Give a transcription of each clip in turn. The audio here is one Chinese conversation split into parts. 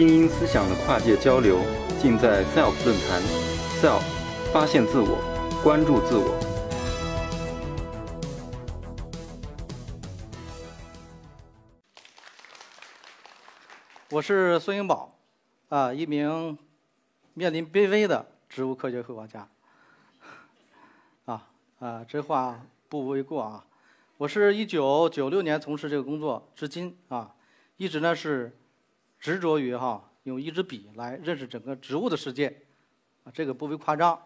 精英思想的跨界交流，尽在 SELF 论坛。SELF，发现自我，关注自我。我是孙英宝，啊，一名面临濒危的植物科学绘画家。啊啊，这话不为过啊！我是一九九六年从事这个工作，至今啊，一直呢是执着于哈用一支笔来认识整个植物的世界，啊，这个不为夸张，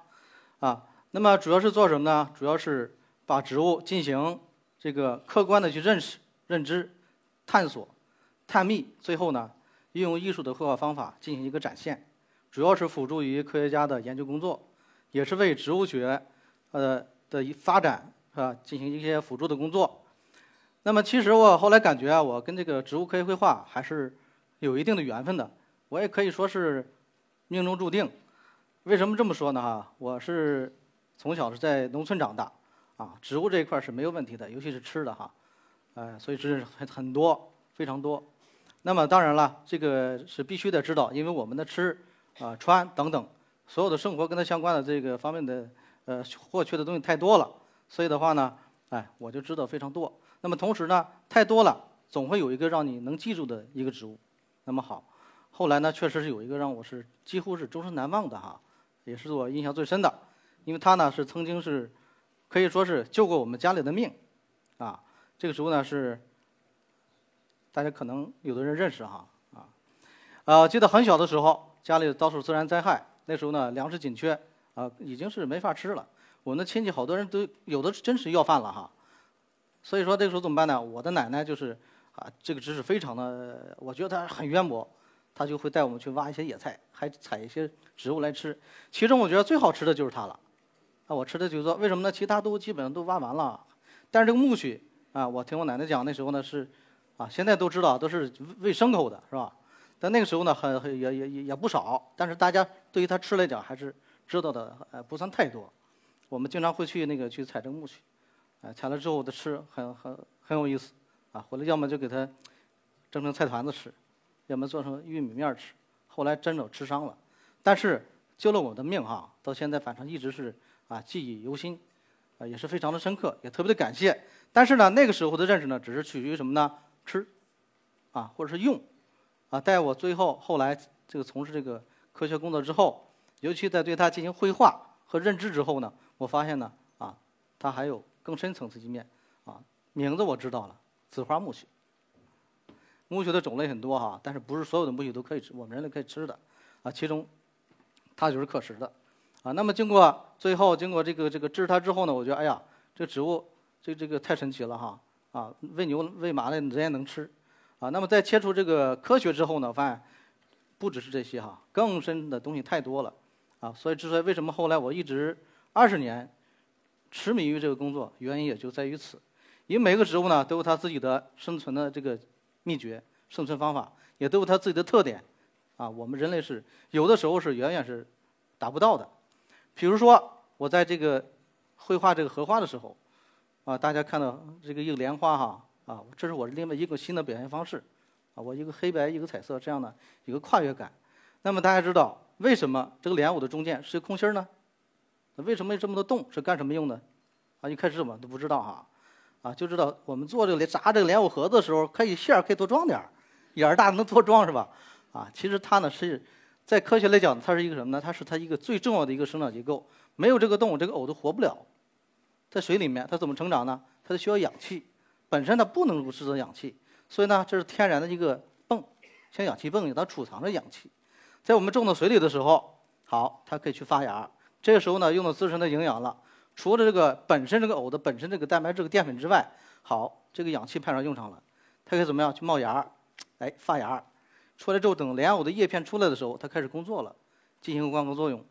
啊，那么主要是做什么呢？主要是把植物进行这个客观的去认识、认知、探索、探秘，最后呢。运用艺术的绘画方法进行一个展现，主要是辅助于科学家的研究工作，也是为植物学，呃的发展啊进行一些辅助的工作。那么其实我后来感觉啊，我跟这个植物科学绘画还是有一定的缘分的，我也可以说是命中注定。为什么这么说呢？哈，我是从小是在农村长大，啊，植物这一块是没有问题的，尤其是吃的哈，呃，所以知识很很多，非常多。那么当然了，这个是必须得知道，因为我们的吃、啊穿等等，所有的生活跟它相关的这个方面的呃获取的东西太多了，所以的话呢，哎，我就知道非常多。那么同时呢，太多了，总会有一个让你能记住的一个植物。那么好，后来呢，确实是有一个让我是几乎是终身难忘的哈，也是我印象最深的，因为他呢是曾经是可以说是救过我们家里的命，啊，这个植物呢是。大家可能有的人认识哈啊，呃，记得很小的时候，家里遭受自然灾害，那时候呢粮食紧缺啊，已经是没法吃了。我们的亲戚好多人都有的真是要饭了哈，所以说这个时候怎么办呢？我的奶奶就是啊，这个知识非常的，我觉得他很渊博，他就会带我们去挖一些野菜，还采一些植物来吃。其中我觉得最好吃的就是它了，啊，我吃的就是说为什么呢？其他都基本上都挖完了，但是这个苜蓿啊，我听我奶奶讲那时候呢是。啊，现在都知道都是喂牲口的，是吧？但那个时候呢，很很也也也也不少。但是大家对于它吃来讲，还是知道的，呃，不算太多。我们经常会去那个去采这个苜蓿，哎，采了之后的吃很很很有意思。啊，回来要么就给它蒸成菜团子吃，要么做成玉米面吃。后来真的吃伤了，但是救了我的命哈，到现在反正一直是啊记忆犹新，啊也是非常的深刻，也特别的感谢。但是呢，那个时候的认识呢，只是取决于什么呢？吃，啊，或者是用，啊，待我最后后来这个从事这个科学工作之后，尤其在对它进行绘画和认知之后呢，我发现呢，啊，它还有更深层次一面，啊，名字我知道了，紫花苜蓿。苜蓿的种类很多哈，但是不是所有的苜蓿都可以吃，我们人类可以吃的，啊，其中它就是可食的，啊，那么经过最后经过这个这个治它之后呢，我觉得哎呀，这植物这这个太神奇了哈。啊，喂牛喂马的人也能吃，啊，那么在切除这个科学之后呢，发现不只是这些哈，更深的东西太多了，啊，所以之所以为什么后来我一直二十年痴迷于这个工作，原因也就在于此，因为每个植物呢都有它自己的生存的这个秘诀、生存方法，也都有它自己的特点，啊，我们人类是有的时候是远远是达不到的，比如说我在这个绘画这个荷花的时候。啊，大家看到这个一个莲花哈，啊，这是我另外一个新的表现方式，啊，我一个黑白一个彩色这样的一个跨越感。那么大家知道为什么这个莲藕的中间是空心儿呢？为什么这么多洞？是干什么用的？啊，一开始我们都不知道哈，啊，就知道我们做这个炸这个莲藕盒子的时候，可以馅儿可以多装点儿，眼儿大能多装是吧？啊，其实它呢是在科学来讲，它是一个什么呢？它是它一个最重要的一个生长结构，没有这个洞，这个藕都活不了。在水里面，它怎么成长呢？它需要氧气，本身它不能够制造氧气，所以呢，这是天然的一个泵，像氧气泵一样，它储藏着氧气。在我们种到水里的时候，好，它可以去发芽。这个时候呢，用到自身的营养了。除了这个本身这个藕的本身这个蛋白质、淀粉之外，好，这个氧气派上用场了，它可以怎么样去冒芽儿？哎，发芽儿。出来之后，等莲藕的叶片出来的时候，它开始工作了，进行光合作用。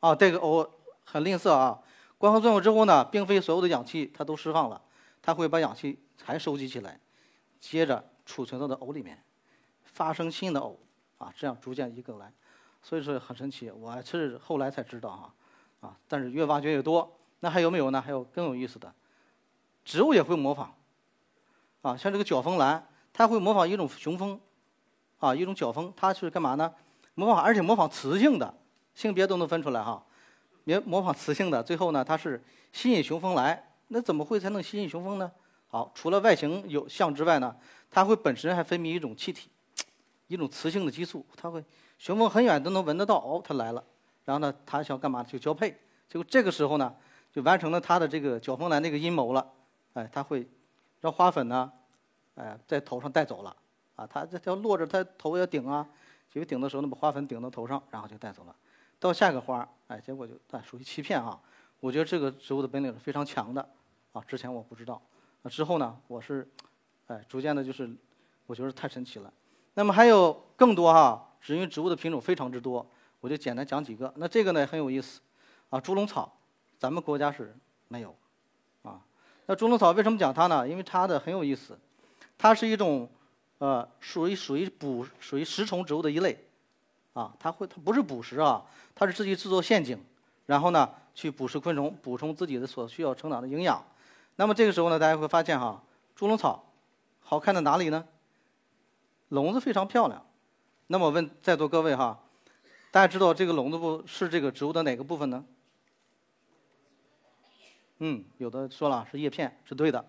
啊，这个藕很吝啬啊。光合作用之后呢，并非所有的氧气它都释放了，它会把氧气还收集起来，接着储存到的藕里面，发生新的藕，啊，这样逐渐一个来，所以说很神奇。我是后来才知道哈，啊，但是越挖掘越多。那还有没有呢？还有更有意思的，植物也会模仿，啊，像这个角蜂兰，它会模仿一种雄蜂，啊，一种角蜂，它是干嘛呢？模仿，而且模仿雌性的，性别都能分出来哈。模模仿雌性的，最后呢，它是吸引雄蜂来。那怎么会才能吸引雄蜂呢？好，除了外形有像之外呢，它会本身还分泌一种气体，一种雌性的激素，它会雄蜂很远都能闻得到，哦，它来了。然后呢，它想干嘛？就交配。就这个时候呢，就完成了它的这个角蜂男那个阴谋了。哎，它会让花粉呢，哎，在头上带走了。啊，它这条落着，它头要顶啊，结果顶的时候那，把花粉顶到头上，然后就带走了。到下一个花，哎，结果就哎属于欺骗啊。我觉得这个植物的本领是非常强的。啊，之前我不知道。那之后呢，我是，哎，逐渐的就是，我觉得太神奇了。那么还有更多哈，是因为植物的品种非常之多。我就简单讲几个。那这个呢很有意思，啊，猪笼草，咱们国家是没有，啊，那猪笼草为什么讲它呢？因为它的很有意思，它是一种，呃，属于属于捕属于食虫植物的一类，啊，它会它不是捕食啊，它是自己制作陷阱，然后呢去捕食昆虫，补充自己的所需要成长的营养。那么这个时候呢，大家会发现哈，猪笼草好看在哪里呢？笼子非常漂亮。那么问在座各位哈。大家知道这个笼子部是这个植物的哪个部分呢？嗯，有的说了是叶片，是对的。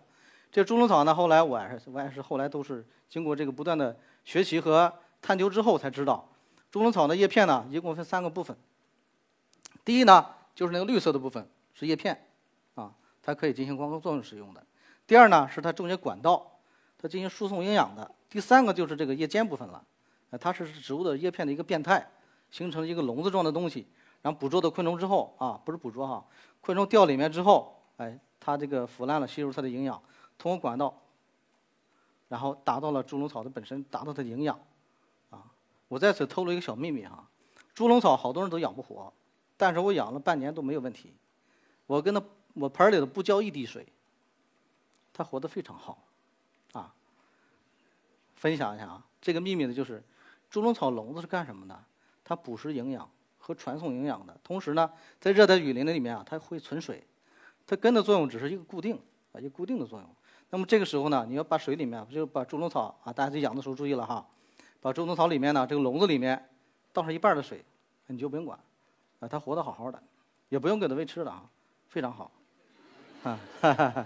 这猪笼草呢，后来我也是我也是后来都是经过这个不断的学习和探究之后才知道，猪笼草的叶片呢一共分三个部分。第一呢就是那个绿色的部分是叶片，啊，它可以进行光合作用使用的。第二呢是它中间管道，它进行输送营养的。第三个就是这个叶尖部分了，它是植物的叶片的一个变态。形成一个笼子状的东西，然后捕捉到昆虫之后啊，不是捕捉哈，昆虫掉里面之后，哎，它这个腐烂了，吸收它的营养，通过管道，然后达到了猪笼草的本身，达到它的营养，啊，我在此透露一个小秘密哈，猪笼草好多人都养不活，但是我养了半年都没有问题，我跟它我盆里头不浇一滴水，它活得非常好，啊，分享一下啊，这个秘密呢就是猪笼草笼子是干什么的？它捕食营养和传送营养的。同时呢，在热带雨林的里面啊，它会存水，它根的作用只是一个固定啊，一个固定的作用。那么这个时候呢，你要把水里面，就把猪笼草啊，大家在养的时候注意了哈，把猪笼草里面呢，这个笼子里面倒上一半的水，你就不用管，啊，它活得好好的，也不用给它喂吃的啊，非常好，啊，哈哈哈，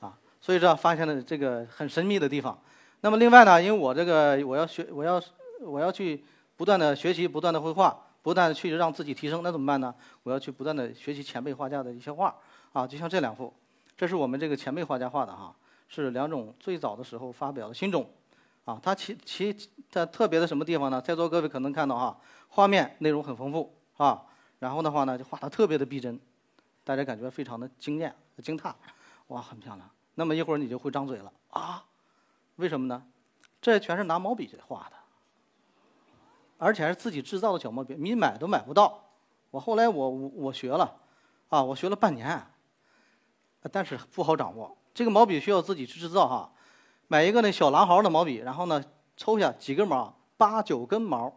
啊，所以这发现了这个很神秘的地方。那么另外呢，因为我这个我要学，我要我要去。不断的学习，不断的绘画，不断的去让自己提升，那怎么办呢？我要去不断的学习前辈画家的一些画，啊，就像这两幅，这是我们这个前辈画家画的哈，是两种最早的时候发表的新种，啊，它其其它特别的什么地方呢？在座各位可能看到哈，画面内容很丰富，啊，然后的话呢，就画的特别的逼真，大家感觉非常的惊艳、惊叹，哇，很漂亮。那么一会儿你就会张嘴了啊，为什么呢？这全是拿毛笔画的。而且还是自己制造的小毛笔，你买都买不到。我后来我我学了，啊，我学了半年，但是不好掌握。这个毛笔需要自己去制造哈，买一个那小狼毫的毛笔，然后呢抽下几根毛，八九根毛，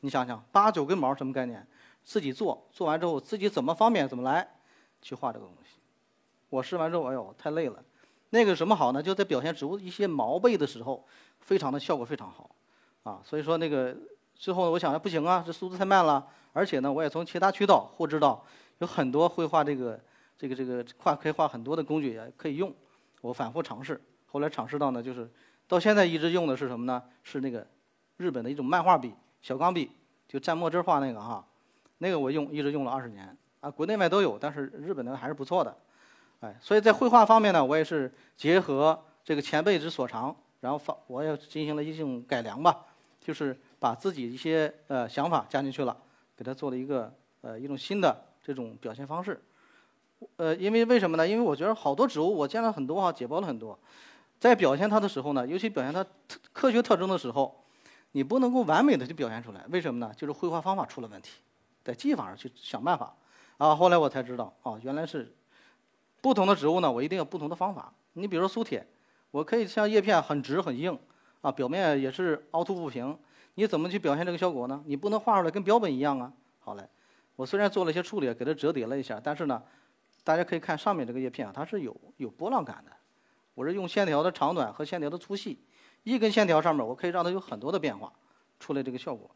你想想八九根毛什么概念？自己做，做完之后自己怎么方便怎么来去画这个东西。我试完之后，哎呦，太累了。那个什么好呢？就在表现植物一些毛背的时候，非常的效果非常好，啊，所以说那个。最后呢我想着不行啊，这速度太慢了。而且呢，我也从其他渠道获知到有很多绘画这个这个这个画可以画很多的工具也可以用。我反复尝试，后来尝试到呢，就是到现在一直用的是什么呢？是那个日本的一种漫画笔，小钢笔，就蘸墨汁画那个哈。那个我用一直用了二十年啊，国内外都有，但是日本的还是不错的。哎，所以在绘画方面呢，我也是结合这个前辈之所长，然后发我也进行了一种改良吧，就是。把自己一些呃想法加进去了，给他做了一个呃一种新的这种表现方式，呃，因为为什么呢？因为我觉得好多植物我见了很多哈，解剖了很多，在表现它的时候呢，尤其表现它科学特征的时候，你不能够完美的去表现出来，为什么呢？就是绘画方法出了问题，在技法上去想办法，啊，后来我才知道，哦，原来是不同的植物呢，我一定要不同的方法。你比如说苏铁，我可以像叶片很直很硬，啊，表面也是凹凸不平。你怎么去表现这个效果呢？你不能画出来跟标本一样啊！好嘞，我虽然做了一些处理，给它折叠了一下，但是呢，大家可以看上面这个叶片啊，它是有有波浪感的。我是用线条的长短和线条的粗细，一根线条上面我可以让它有很多的变化，出来这个效果。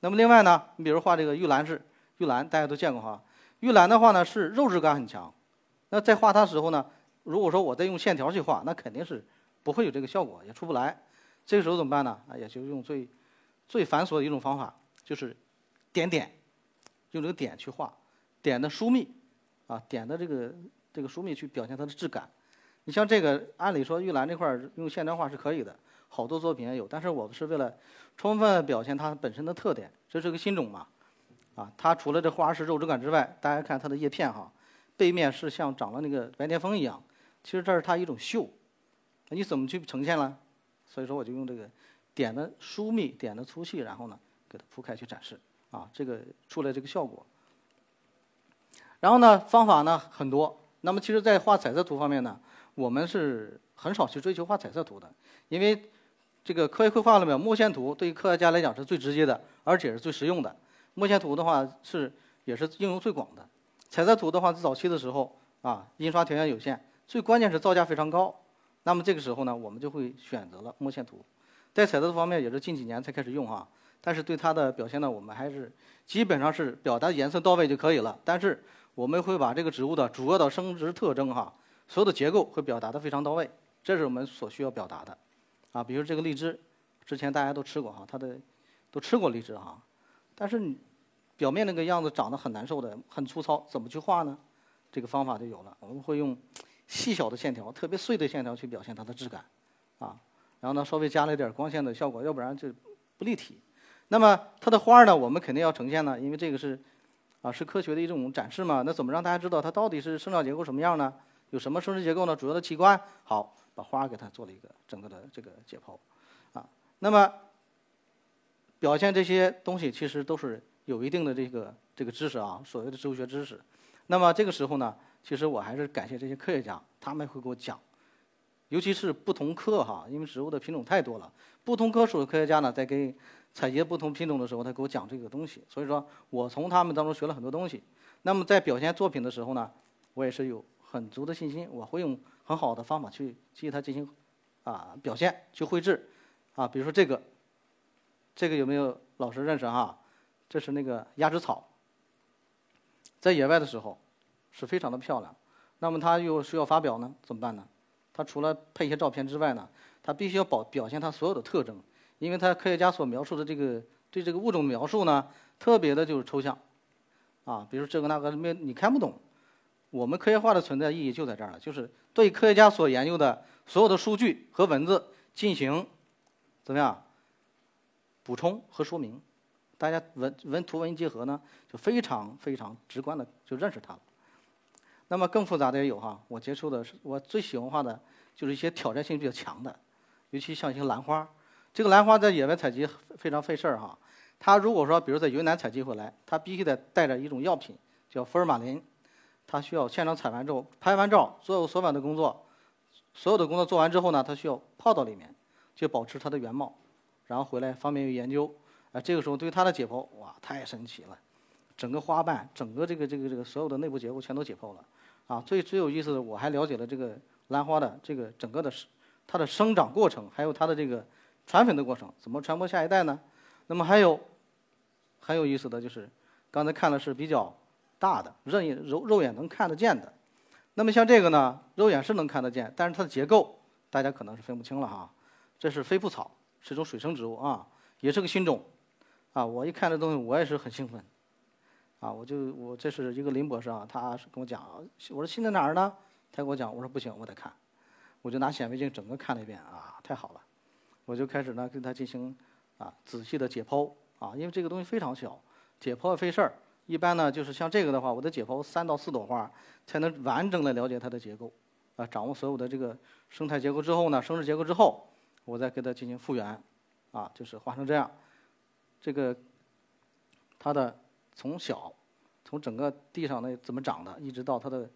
那么另外呢，你比如画这个玉兰是玉兰，大家都见过哈。玉兰的话呢是肉质感很强，那在画它的时候呢，如果说我再用线条去画，那肯定是不会有这个效果，也出不来。这个时候怎么办呢？啊，也就用最最繁琐的一种方法，就是点点，用这个点去画，点的疏密，啊，点的这个这个疏密去表现它的质感。你像这个，按理说玉兰这块用线条画是可以的，好多作品也有。但是我们是为了充分表现它本身的特点，这是个新种嘛，啊，它除了这花是肉质感之外，大家看它的叶片哈，背面是像长了那个白癜风一样，其实这是它一种锈，那你怎么去呈现呢？所以说我就用这个点的疏密，点的粗细，然后呢给它铺开去展示，啊，这个出来这个效果。然后呢，方法呢很多。那么其实，在画彩色图方面呢。我们是很少去追求画彩色图的，因为这个科学绘画里面，墨线图对于科学家来讲是最直接的，而且是最实用的。墨线图的话是也是应用最广的。彩色图的话，在早期的时候啊，印刷条件有限，最关键是造价非常高。那么这个时候呢，我们就会选择了墨线图。在彩色图方面，也是近几年才开始用哈。但是对它的表现呢，我们还是基本上是表达颜色到位就可以了。但是我们会把这个植物的主要的生殖特征哈。所有的结构会表达的非常到位，这是我们所需要表达的，啊，比如这个荔枝，之前大家都吃过哈，它的都吃过荔枝哈，但是你表面那个样子长得很难受的，很粗糙，怎么去画呢？这个方法就有了，我们会用细小的线条，特别碎的线条去表现它的质感，啊，然后呢稍微加了一点光线的效果，要不然就不立体。那么它的花呢，我们肯定要呈现呢，因为这个是啊是科学的一种展示嘛，那怎么让大家知道它到底是生长结构什么样呢？有什么生殖结构呢？主要的器官好，把花给它做了一个整个的这个解剖，啊，那么表现这些东西其实都是有一定的这个这个知识啊，所谓的植物学知识。那么这个时候呢，其实我还是感谢这些科学家，他们会给我讲，尤其是不同科哈，因为植物的品种太多了，不同科属的科学家呢，在给采集不同品种的时候，他给我讲这个东西，所以说我从他们当中学了很多东西。那么在表现作品的时候呢，我也是有。很足的信心，我会用很好的方法去去它进行啊表现，去绘制啊，比如说这个，这个有没有老师认识哈？这是那个鸭跖草，在野外的时候是非常的漂亮。那么它又需要发表呢，怎么办呢？它除了配一些照片之外呢，它必须要保表现它所有的特征，因为它科学家所描述的这个对这个物种描述呢，特别的就是抽象啊，比如这个那个没你看不懂。我们科学化的存在意义就在这儿了，就是对科学家所研究的所有的数据和文字进行怎么样补充和说明，大家文文图文结合呢，就非常非常直观的就认识它了。那么更复杂的也有哈，我接触的是我最喜欢画的就是一些挑战性比较强的，尤其像一些兰花。这个兰花在野外采集非常费事儿哈，它如果说比如在云南采集回来，它必须得带着一种药品叫福尔马林。它需要现场采完之后，拍完照，所有所有的工作，所有的工作做完之后呢，它需要泡到里面，去保持它的原貌，然后回来方便于研究。啊，这个时候对它的解剖，哇，太神奇了！整个花瓣，整个这个这个这个所有的内部结构全都解剖了。啊，最最有意思的，我还了解了这个兰花的这个整个的它的生长过程，还有它的这个传粉的过程，怎么传播下一代呢？那么还有很有意思的就是，刚才看的是比较。大的，肉眼肉肉眼能看得见的，那么像这个呢，肉眼是能看得见，但是它的结构大家可能是分不清了哈。这是飞瀑草，是一种水生植物啊，也是个新种，啊，我一看这东西我也是很兴奋，啊，我就我这是一个林博士啊，他是跟我讲，我说新在哪儿呢？他跟我讲，我说不行，我得看，我就拿显微镜整个看了一遍啊，太好了，我就开始呢跟他进行啊仔细的解剖啊，因为这个东西非常小，解剖费事儿。一般呢，就是像这个的话，我得解剖三到四朵花，才能完整的了解它的结构，啊，掌握所有的这个生态结构之后呢，生殖结构之后，我再给它进行复原，啊，就是画成这样，这个它的从小，从整个地上那怎么长的，一直到它的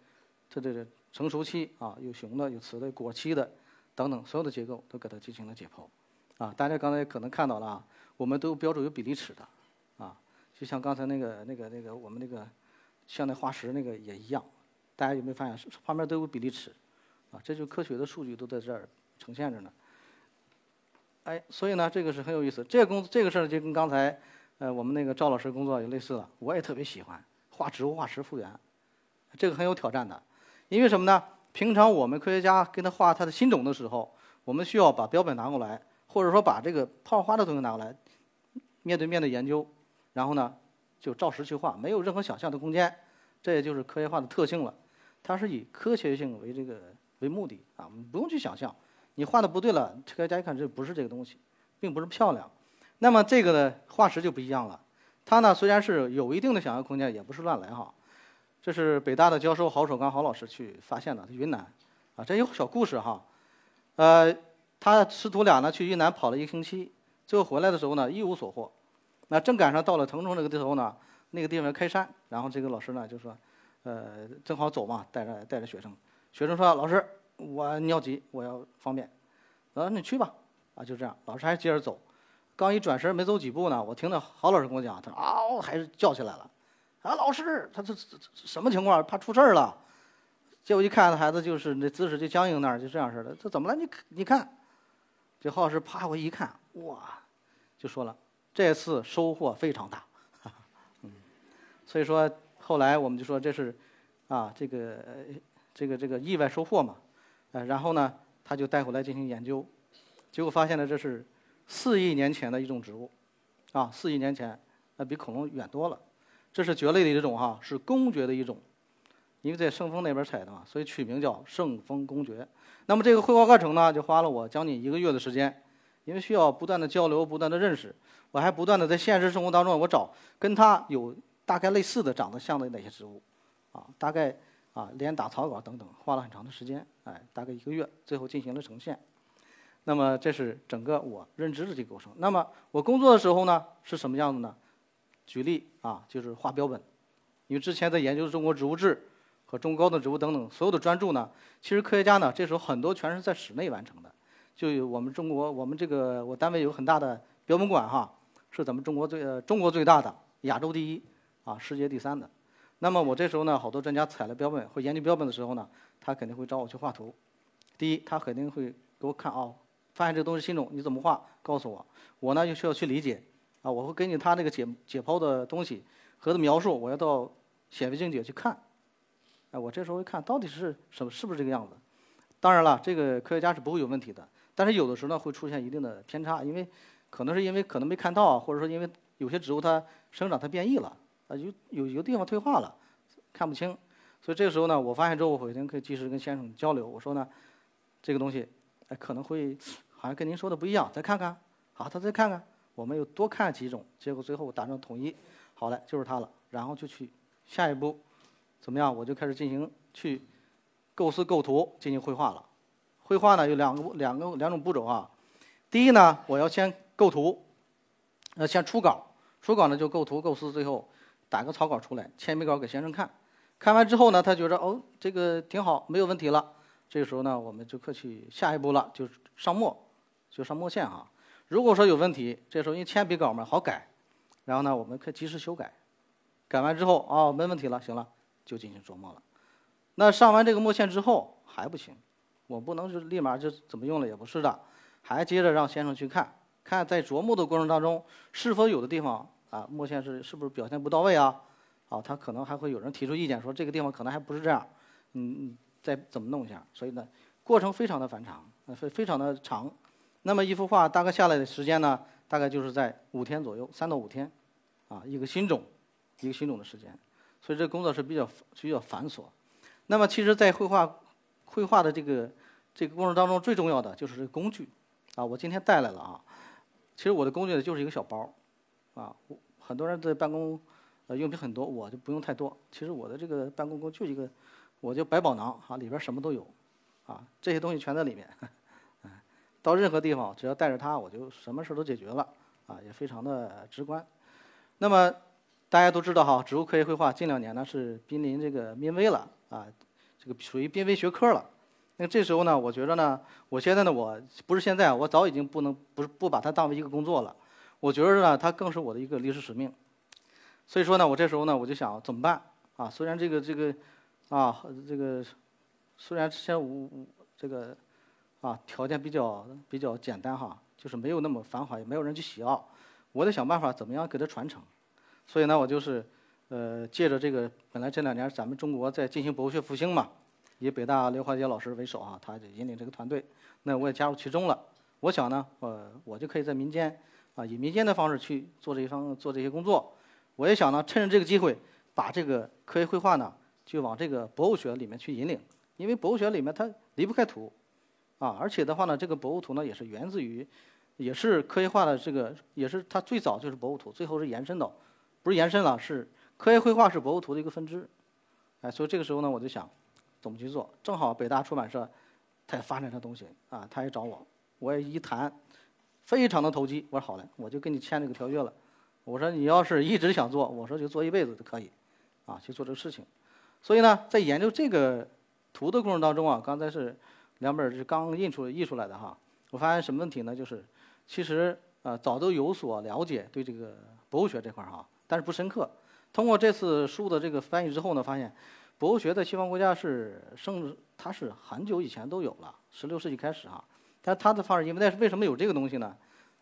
它这个成熟期啊，有雄的有雌的果期的等等，所有的结构都给它进行了解剖，啊，大家刚才可能看到了啊，我们都标注有比例尺的。啊就像刚才那个、那个、那个，我们那个像那化石那个也一样，大家有没有发现旁边都有比例尺，啊，这就科学的数据都在这儿呈现着呢。哎，所以呢，这个是很有意思。这个工这个事儿就跟刚才，呃，我们那个赵老师工作也类似了。我也特别喜欢画植物、化石复原，这个很有挑战的。因为什么呢？平常我们科学家跟他画他的新种的时候，我们需要把标本拿过来，或者说把这个泡花的东西拿过来，面对面的研究，然后呢，就照实去画，没有任何想象的空间。这也就是科学化的特性了，它是以科学性为这个为目的啊，我们不用去想象。你画的不对了，科学家一看这不是这个东西，并不是漂亮。那么这个呢，化石就不一样了。它呢虽然是有一定的想象空间，也不是乱来哈。这是北大的教授郝守刚郝老师去发现的，云南啊，这有小故事哈。呃，他师徒俩呢去云南跑了一个星期，最后回来的时候呢一无所获。那正赶上到了腾冲这个地头呢，那个地方开山，然后这个老师呢就说，呃，正好走嘛，带着带着学生。学生说：“老师。”我尿急，我要方便。老师，你去吧。啊，就这样。老师还接着走，刚一转身没走几步呢，我听到郝老师跟我讲，他说啊，还是叫起来了。啊，老师，他这这什么情况？怕出事儿了。结果一看，孩子就是那姿势就僵硬那儿，就这样似的。这怎么了？你你看，这郝老师啪我一看，哇，就说了，这次收获非常大。嗯，所以说后来我们就说这是啊，这个这个这个意外收获嘛。呃，然后呢，他就带回来进行研究，结果发现了这是四亿年前的一种植物，啊，四亿年前，那比恐龙远多了。这是蕨类的一种哈，是公蕨的一种，因为在圣丰那边采的嘛，所以取名叫圣丰公爵。那么这个绘画过程呢，就花了我将近一个月的时间，因为需要不断的交流，不断的认识，我还不断的在现实生活当中我找跟它有大概类似的、长得像的那些植物，啊，大概。啊，连打草稿等等，花了很长的时间，哎，大概一个月，最后进行了呈现。那么这是整个我认知的这个过程。那么我工作的时候呢，是什么样子呢？举例啊，就是画标本。因为之前在研究中国植物志和中高等植物等等所有的专著呢，其实科学家呢这时候很多全是在室内完成的。就有我们中国，我们这个我单位有很大的标本馆哈，是咱们中国最呃中国最大的，亚洲第一，啊，世界第三的。那么我这时候呢，好多专家采了标本或研究标本的时候呢，他肯定会找我去画图。第一，他肯定会给我看哦，发现这东西新种，你怎么画？告诉我。我呢就需要去理解，啊，我会根据他那个解解剖的东西和的描述，我要到显微镜底下去看。哎，我这时候一看到底是什么，是不是这个样子？当然了，这个科学家是不会有问题的，但是有的时候呢会出现一定的偏差，因为可能是因为可能没看到，或者说因为有些植物它生长它变异了。啊，有有一个地方退化了，看不清，所以这个时候呢，我发现之后，我回头可以及时跟先生交流。我说呢，这个东西，哎，可能会好像跟您说的不一样，再看看。好，他再看看，我们又多看几种，结果最后达成统一，好嘞，就是它了。然后就去下一步，怎么样？我就开始进行去构思构图，进行绘画了。绘画呢有两个两个两种步骤啊。第一呢，我要先构图，呃，先初稿。初稿呢就构图构思，最后打个草稿出来，铅笔稿给先生看。看完之后呢，他觉着哦这个挺好，没有问题了。这个时候呢，我们就可去下一步了，就上墨，就上墨线哈。如果说有问题，这时候因为铅笔稿嘛好改，然后呢我们可以及时修改。改完之后哦没问题了，行了，就进行琢磨了。那上完这个墨线之后还不行，我不能就立马就怎么用了也不是的，还接着让先生去看。看在琢磨的过程当中，是否有的地方啊墨线是是不是表现不到位啊？啊，他可能还会有人提出意见，说这个地方可能还不是这样，嗯嗯，再怎么弄一下？所以呢，过程非常的繁长，非非常的长。那么一幅画大概下来的时间呢，大概就是在五天左右，三到五天，啊，一个新种，一个新种的时间。所以这工作是比较比较繁琐。那么其实，在绘画绘画的这个这个过程当中，最重要的就是这个工具，啊，我今天带来了啊。其实我的工具呢就是一个小包，啊，很多人的办公呃用品很多，我就不用太多。其实我的这个办公工就一个，我就百宝囊哈，里边什么都有，啊，这些东西全在里面，到任何地方只要带着它，我就什么事都解决了，啊，也非常的直观。那么大家都知道哈，植物科学绘画近两年呢是濒临这个濒危了，啊，这个属于濒危学科了。那这时候呢，我觉得呢，我现在呢，我不是现在，我早已经不能不是不把它当为一个工作了。我觉得呢，它更是我的一个历史使命。所以说呢，我这时候呢，我就想怎么办啊？虽然这个这个啊，这个虽然先无这个啊，条件比较比较简单哈，就是没有那么繁华，也没有人去喜好。我得想办法怎么样给它传承。所以呢，我就是呃，借着这个，本来这两年咱们中国在进行博物学复兴嘛，以北大刘华杰老师为首啊，他就引领这个团队，那我也加入其中了。我想呢，呃，我就可以在民间啊，以民间的方式去做这一方做这些工作。我也想呢，趁着这个机会，把这个科学绘画呢，就往这个博物学里面去引领。因为博物学里面它离不开图，啊，而且的话呢，这个博物图呢也是源自于，也是科学化的这个，也是它最早就是博物图，最后是延伸到，不是延伸了，是科学绘画是博物图的一个分支。哎，所以这个时候呢，我就想怎么去做？正好北大出版社他也发展这东西啊，他也找我，我也一谈，非常的投机。我说好嘞，我就跟你签这个条约了。我说你要是一直想做，我说就做一辈子都可以，啊，去做这个事情。所以呢，在研究这个。图的过程当中啊，刚才是两本是刚印出印出来的哈。我发现什么问题呢？就是其实啊早都有所了解对这个博物学这块儿哈，但是不深刻。通过这次书的这个翻译之后呢，发现博物学在西方国家是甚至它是很久以前都有了，十六世纪开始啊。但它的发展，因为但是为什么有这个东西呢？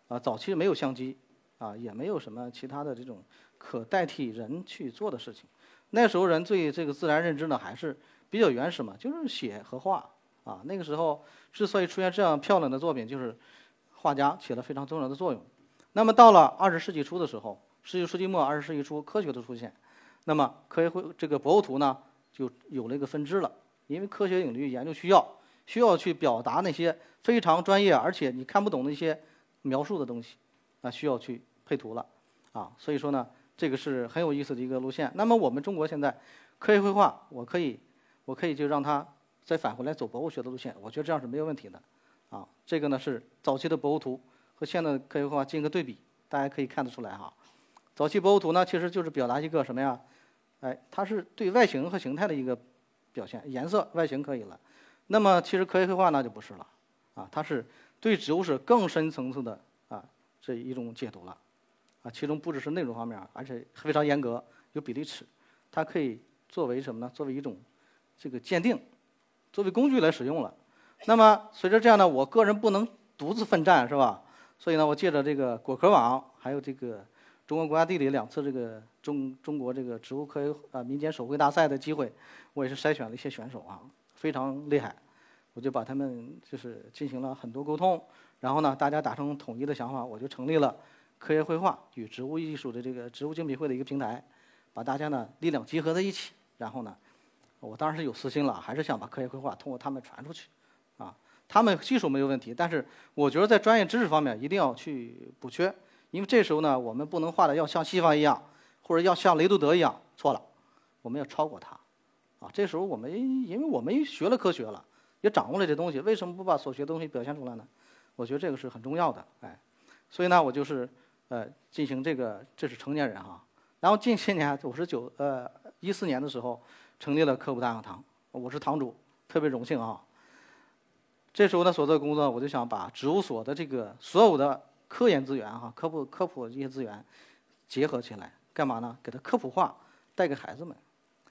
啊，早期没有相机啊，也没有什么其他的这种可代替人去做的事情。那时候人对这个自然认知呢，还是。比较原始嘛，就是写和画啊。那个时候之所以出现这样漂亮的作品，就是画家起了非常重要的作用。那么到了二十世纪初的时候，十九世纪末二十世纪初，科学的出现，那么科学会这个博物图呢就有了一个分支了。因为科学领域研究需要，需要去表达那些非常专业而且你看不懂的一些描述的东西，啊，需要去配图了啊。所以说呢，这个是很有意思的一个路线。那么我们中国现在科学绘画，我可以。我可以就让他再返回来走博物学的路线，我觉得这样是没有问题的，啊，这个呢是早期的博物图和现在的科学绘画进行个对比，大家可以看得出来哈。早期博物图呢其实就是表达一个什么呀？哎，它是对外形和形态的一个表现，颜色、外形可以了。那么其实科学绘画那就不是了，啊，它是对植物是更深层次的啊这一种解读了，啊，其中不只是内容方面，而且非常严格，有比例尺，它可以作为什么呢？作为一种这个鉴定作为工具来使用了，那么随着这样呢，我个人不能独自奋战，是吧？所以呢，我借着这个果壳网，还有这个中国国家地理两次这个中中国这个植物科学啊民间手绘大赛的机会，我也是筛选了一些选手啊，非常厉害，我就把他们就是进行了很多沟通，然后呢，大家达成统一的想法，我就成立了科学绘画与植物艺术的这个植物精品会的一个平台，把大家呢力量集合在一起，然后呢。我当然是有私心了，还是想把科学绘画通过他们传出去，啊，他们技术没有问题，但是我觉得在专业知识方面一定要去补缺，因为这时候呢，我们不能画的要像西方一样，或者要像雷杜德一样，错了，我们要超过他，啊，这时候我们因为我们学了科学了，也掌握了这东西，为什么不把所学的东西表现出来呢？我觉得这个是很重要的，哎，所以呢，我就是呃进行这个，这是成年人哈，然后近些年我是九呃一四年的时候。成立了科普大讲堂，我是堂主，特别荣幸啊。这时候呢，所做的工作，我就想把植物所的这个所有的科研资源哈，科普科普这些资源结合起来，干嘛呢？给它科普化，带给孩子们。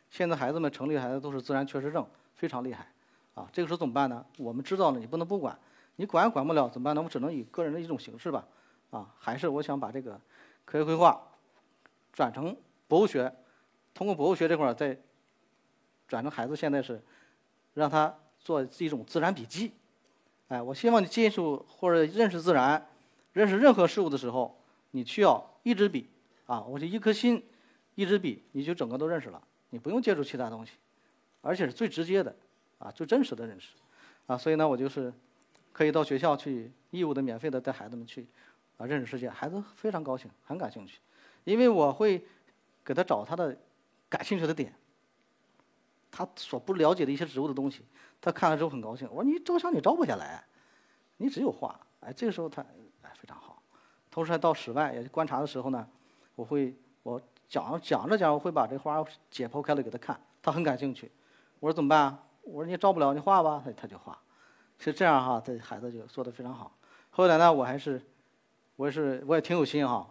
现在孩子们城里孩子都是自然缺失症，非常厉害啊。这个时候怎么办呢？我们知道了，你不能不管，你管也管不了，怎么办呢？我只能以个人的一种形式吧，啊，还是我想把这个科学绘画转成博物学，通过博物学这块儿再。转成孩子现在是，让他做一种自然笔记，哎，我希望你接触或者认识自然，认识任何事物的时候，你需要一支笔，啊，我就一颗心，一支笔，你就整个都认识了，你不用借助其他东西，而且是最直接的，啊，最真实的认识，啊，所以呢，我就是可以到学校去义务的、免费的带孩子们去，啊，认识世界，孩子非常高兴，很感兴趣，因为我会给他找他的感兴趣的点。他所不了解的一些植物的东西，他看了之后很高兴。我说你照相你照不下来，你只有画。哎，这个时候他非常好。同时还到室外也观察的时候呢，我会我讲讲着讲，我会把这花解剖开了给他看，他很感兴趣。我说怎么办啊？我说你照不了，你画吧。他他就画，是这样哈。这孩子就做的非常好。后来呢，我还是我也是我也挺有心哈，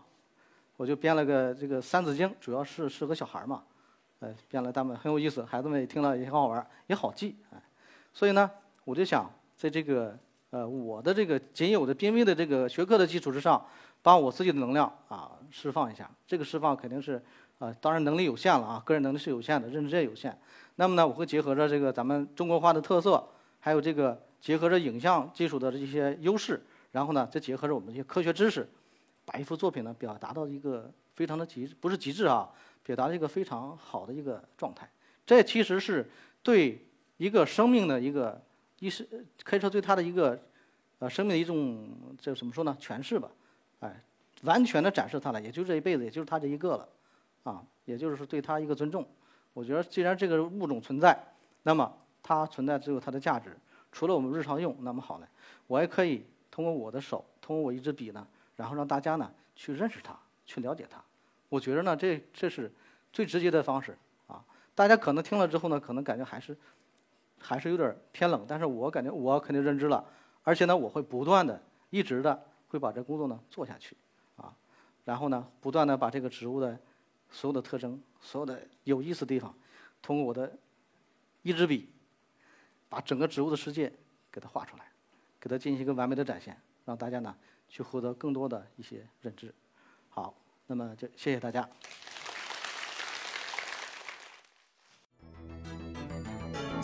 我就编了个这个《三字经》，主要是适合小孩嘛。哎，编了他们很有意思，孩子们也听了也很好玩，也好记，哎，所以呢，我就想在这个呃，我的这个仅有的濒危的这个学科的基础之上，把我自己的能量啊释放一下。这个释放肯定是呃，当然能力有限了啊，个人能力是有限的，认知也有限。那么呢，我会结合着这个咱们中国画的特色，还有这个结合着影像技术的这些优势，然后呢，再结合着我们这些科学知识，把一幅作品呢表达到一个非常的极，不是极致啊，表达一个非常好的一个状态。这其实是对一个生命的一个。一是可以说对他的一个呃生命的一种这怎么说呢诠释吧，哎，完全的展示他了，也就这一辈子，也就是他这一个了，啊，也就是对他一个尊重。我觉得既然这个物种存在，那么它存在只有它的价值。除了我们日常用，那么好呢，我也可以通过我的手，通过我一支笔呢，然后让大家呢去认识它，去了解它。我觉得呢，这这是最直接的方式啊。大家可能听了之后呢，可能感觉还是。还是有点偏冷，但是我感觉我肯定认知了，而且呢，我会不断的、一直的会把这工作呢做下去，啊，然后呢，不断的把这个植物的所有的特征、所有的有意思的地方，通过我的一支笔，把整个植物的世界给它画出来，给它进行一个完美的展现，让大家呢去获得更多的一些认知。好，那么就谢谢大家。